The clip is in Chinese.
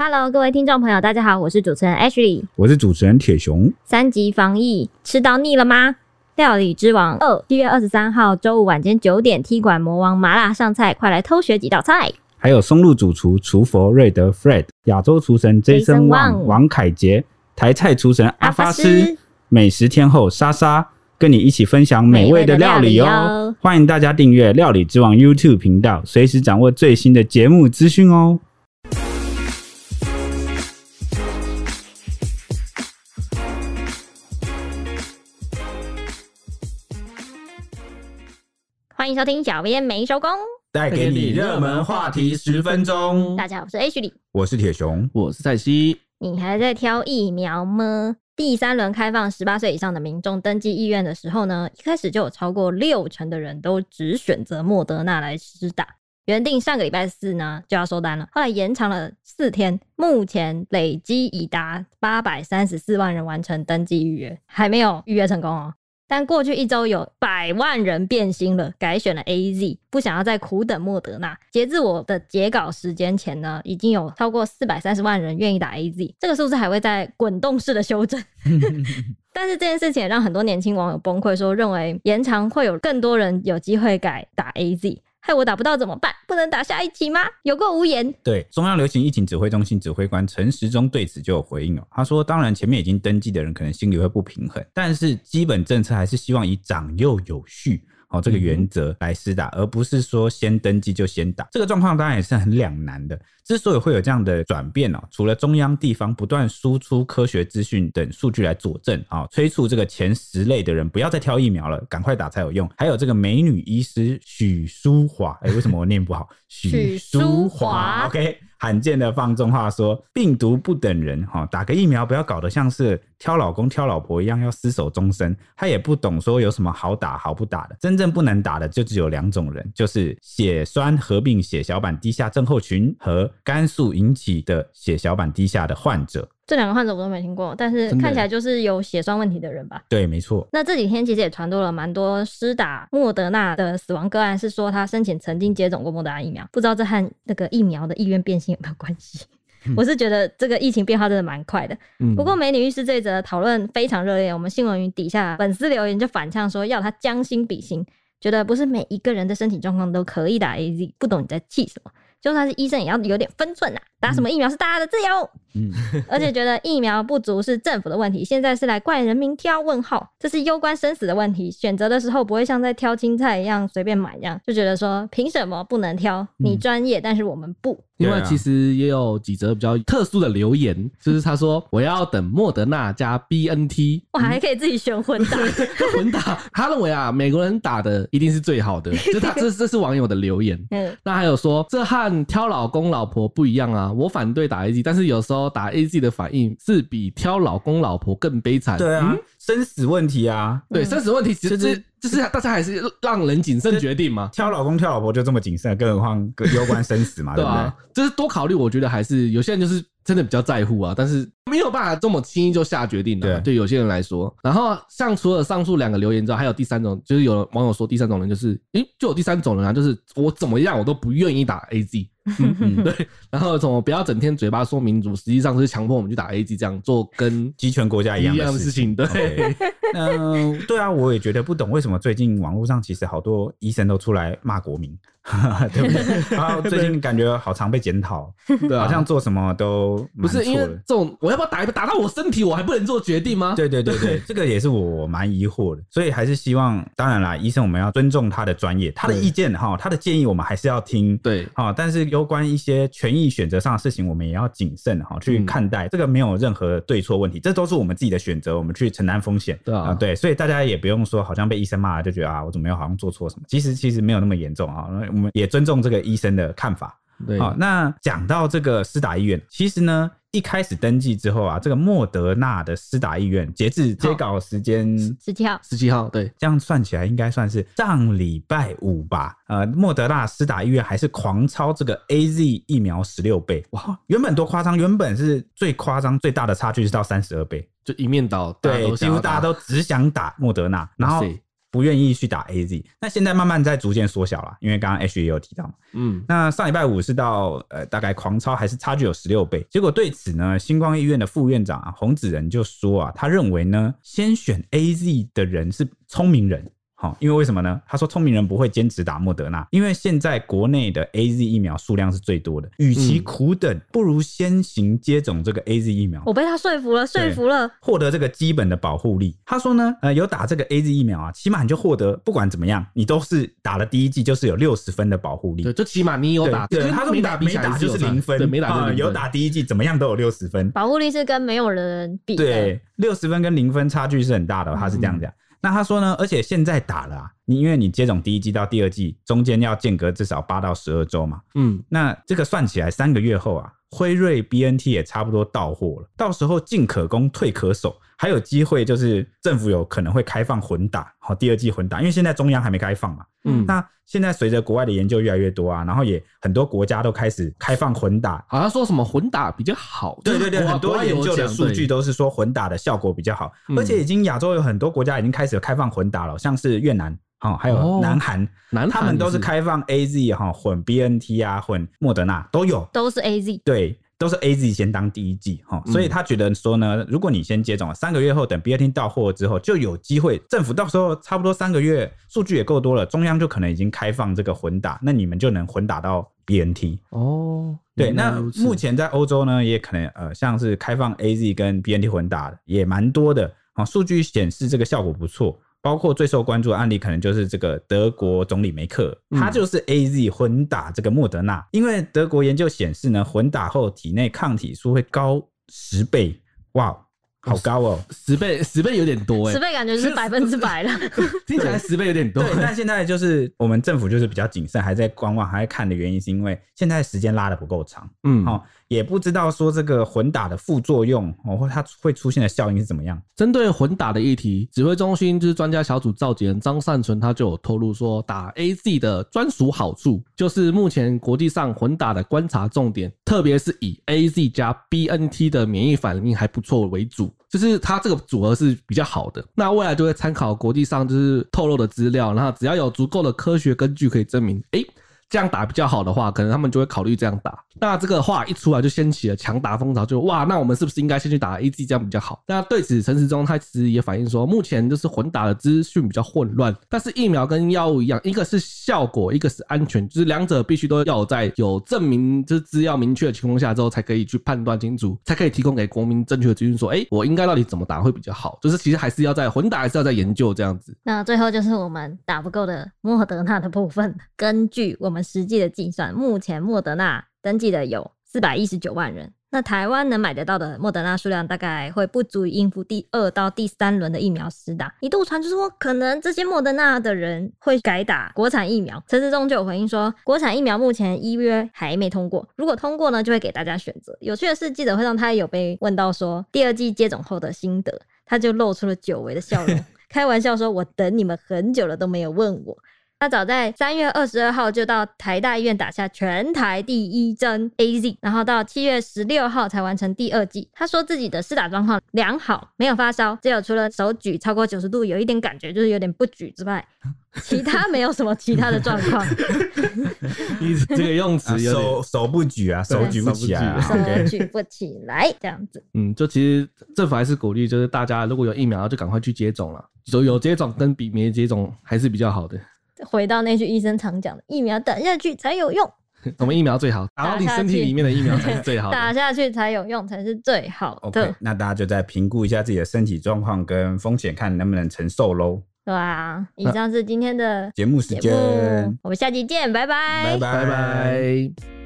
Hello，各位听众朋友，大家好，我是主持人 Ashley，我是主持人铁熊。三级防疫吃到腻了吗？料理之王二，七月二十三号周五晚间九点，踢馆魔王麻辣上菜，快来偷学几道菜。还有松露主厨厨佛瑞德 Fred，亚洲厨神 Jason Wang 王凯杰，台菜厨神阿发斯，美食天后莎莎，跟你一起分享美味的料理哦。欢迎大家订阅料理之王 YouTube 频道，随时掌握最新的节目资讯哦。欢迎收听小编没收工，带给你热门话题十分钟。大家好，我是 H 我是铁熊，我是蔡西。你还在挑疫苗吗？第三轮开放十八岁以上的民众登记意愿的时候呢，一开始就有超过六成的人都只选择莫德纳来施打。原定上个礼拜四呢就要收单了，后来延长了四天，目前累积已达八百三十四万人完成登记预约，还没有预约成功哦。但过去一周有百万人变心了，改选了 AZ，不想要再苦等莫德纳。截至我的截稿时间前呢，已经有超过四百三十万人愿意打 AZ，这个数字还会在滚动式的修正。但是这件事情也让很多年轻网友崩溃，说认为延长会有更多人有机会改打 AZ。害我打不到怎么办？不能打下一集吗？有过无言。对，中央流行疫情指挥中心指挥官陈时中对此就有回应了。他说：“当然，前面已经登记的人可能心里会不平衡，但是基本政策还是希望以长幼有序。”哦，这个原则来施打，而不是说先登记就先打。这个状况当然也是很两难的。之所以会有这样的转变哦，除了中央、地方不断输出科学资讯等数据来佐证啊，催促这个前十类的人不要再挑疫苗了，赶快打才有用。还有这个美女医师许淑华，哎，为什么我念不好？许淑华，OK。罕见的放纵话说，病毒不等人哈，打个疫苗不要搞得像是挑老公挑老婆一样要厮守终身。他也不懂说有什么好打好不打的，真正不能打的就只有两种人，就是血栓合并血小板低下症候群和肝素引起的血小板低下的患者。这两个患者我都没听过，但是看起来就是有血栓问题的人吧？对，没错。那这几天其实也传多了蛮多施打莫德纳的死亡个案，是说他生前曾经接种过莫德纳疫苗，不知道这和那个疫苗的意愿变性有没有关系？嗯、我是觉得这个疫情变化真的蛮快的。嗯、不过美女医师这一则讨论非常热烈，我们新闻云底下粉丝留言就反呛说要他将心比心，觉得不是每一个人的身体状况都可以打 AZ，不懂你在气什么？就算是医生也要有点分寸呐，打什么疫苗是大家的自由。嗯，而且觉得疫苗不足是政府的问题，现在是来怪人民挑问号，这是攸关生死的问题。选择的时候不会像在挑青菜一样随便买一样，就觉得说凭什么不能挑？你专业，但是我们不。另外，其实也有几则比较特殊的留言，就是他说我要等莫德纳加 BNT，我，还可以自己选混打，混打。他认为啊，美国人打的一定是最好的，就他这这是网友的留言。嗯，那还有说这和挑老公老婆不一样啊，我反对打 AZ，但是有时候打 AZ 的反应是比挑老公老婆更悲惨。对啊，生死问题啊，对，生死问题其实是。就是大家还是让人谨慎决定嘛，挑老公挑老婆就这么谨慎，更何况攸关生死嘛，对不对？就是多考虑，我觉得还是有些人就是真的比较在乎啊，但是没有办法这么轻易就下决定的。对有些人来说，然后像除了上述两个留言之外，还有第三种，就是有网友说第三种人就是，诶，就有第三种人啊，就是我怎么样我都不愿意打 AZ。嗯嗯，对，然后怎么不要整天嘴巴说民主，实际上是强迫我们去打 A G，这样做跟集权国家一样的事情。对，嗯，对啊，我也觉得不懂为什么最近网络上其实好多医生都出来骂国民。对不对？然后最近感觉好常被检讨，对，好像做什么都不是因为这种，我要不要打一打到我身体，我还不能做决定吗？对对对对，这个也是我蛮疑惑的，所以还是希望，当然啦，医生我们要尊重他的专业，他的意见哈，他的建议我们还是要听，对，好，但是有关一些权益选择上的事情，我们也要谨慎哈去看待，这个没有任何对错问题，这都是我们自己的选择，我们去承担风险，对啊，对，所以大家也不用说好像被医生骂了就觉得啊，我怎么又好像做错什么，其实其实没有那么严重啊。我们也尊重这个医生的看法。对，好，那讲到这个私打医院，其实呢，一开始登记之后啊，这个莫德纳的施打意愿，截至接稿时间十七号，十七号，对，这样算起来应该算是上礼拜五吧。呃，莫德纳施打意愿还是狂超这个 AZ 疫苗十六倍，哇，原本多夸张，原本是最夸张最大的差距是到三十二倍，就一面倒，对，几乎大家都只想打莫德纳，然后。不愿意去打 AZ。那现在慢慢在逐渐缩小了，因为刚刚 H 也有提到嘛。嗯，那上礼拜五是到呃大概狂超还是差距有十六倍。结果对此呢，星光医院的副院长啊洪子仁就说啊，他认为呢，先选 AZ 的人是聪明人。好，因为为什么呢？他说聪明人不会坚持打莫德纳，因为现在国内的 A Z 疫苗数量是最多的，与其苦等，不如先行接种这个 A Z 疫苗。我被他说服了，说服了，获得这个基本的保护力。他说呢，呃，有打这个 A Z 疫苗啊，起码你就获得，不管怎么样，你都是打了第一剂，就是有六十分的保护力。对，就起码你有打。对，他说没打没打就是零分，没打、呃、有打第一剂，怎么样都有六十分。保护力是跟没有人比的。对，六十分跟零分差距是很大的，他是这样讲。嗯那他说呢？而且现在打了啊，你因为你接种第一剂到第二剂中间要间隔至少八到十二周嘛，嗯，那这个算起来三个月后啊，辉瑞 BNT 也差不多到货了，到时候进可攻退可守，还有机会就是政府有可能会开放混打，好，第二季混打，因为现在中央还没开放嘛，嗯，那。现在随着国外的研究越来越多啊，然后也很多国家都开始开放混打，好像说什么混打比较好。对对对，很多研究的数据都是说混打的效果比较好，而且已经亚洲有很多国家已经开始开放混打了，像是越南哈，还有南韩，南韩他们都是开放 AZ 哈混 BNT 啊，混莫德纳都有，都是 AZ 对。都是 A Z 先当第一剂哈，所以他觉得说呢，如果你先接种了，三个月后等 B N T 到货之后，就有机会，政府到时候差不多三个月，数据也够多了，中央就可能已经开放这个混打，那你们就能混打到 B N T 哦。对，那目前在欧洲呢，也可能呃，像是开放 A Z 跟 B N T 混打的也蛮多的啊，数据显示这个效果不错。包括最受关注的案例，可能就是这个德国总理梅克，他就是 A Z 混打这个莫德纳，因为德国研究显示呢，混打后体内抗体数会高十倍，哇！好高哦，十倍十倍有点多哎，十倍感觉是百分之百了，听起来十倍有点多。对，但现在就是我们政府就是比较谨慎，还在观望，还在看的原因，是因为现在时间拉得不够长，嗯，好，也不知道说这个混打的副作用哦，或它会出现的效应是怎么样。针对混打的议题，指挥中心就是专家小组召集人张善存他就有透露说，打 AZ 的专属好处就是目前国际上混打的观察重点，特别是以 AZ 加 BNT 的免疫反应还不错为主。就是它这个组合是比较好的，那未来就会参考国际上就是透露的资料，然后只要有足够的科学根据可以证明，诶这样打比较好的话，可能他们就会考虑这样打。那这个话一出来，就掀起了强打风潮，就哇，那我们是不是应该先去打 A G 这样比较好？那对此，陈时中他其实也反映说，目前就是混打的资讯比较混乱，但是疫苗跟药物一样，一个是效果，一个是安全，就是两者必须都要在有证明，就是资料明确的情况下之后，才可以去判断清楚，才可以提供给国民正确的资讯，说，哎，我应该到底怎么打会比较好？就是其实还是要在混打，还是要在研究这样子。那最后就是我们打不够的莫德纳的部分，根据我们。实际的计算，目前莫德纳登记的有四百一十九万人。那台湾能买得到的莫德纳数量，大概会不足以应付第二到第三轮的疫苗施打。一度传出说，可能这些莫德纳的人会改打国产疫苗。陈时中就有回应说，国产疫苗目前依约还没通过，如果通过呢，就会给大家选择。有趣的是，记者会上他也有被问到说，第二季接种后的心得，他就露出了久违的笑容，开玩笑说：“我等你们很久了，都没有问我。”他早在三月二十二号就到台大医院打下全台第一针 AZ，然后到七月十六号才完成第二剂。他说自己的试打状况良好，没有发烧，只有除了手举超过九十度有一点感觉，就是有点不举之外，其他没有什么其他的状况。你这个用词手手不举啊，手举不起来、啊，手举不起来这样子。嗯，就其实政府还是鼓励，就是大家如果有疫苗就赶快去接种了，有有接种跟比没接种还是比较好的。回到那句医生常讲的，疫苗打下去才有用。我们疫苗最好，打到你身体里面的疫苗才是最好的，打下去才有用，才是最好的。那大家就再评估一下自己的身体状况跟风险，看能不能承受喽。对啊，以上是今天的节目时间，我们下期见，拜拜，拜拜拜。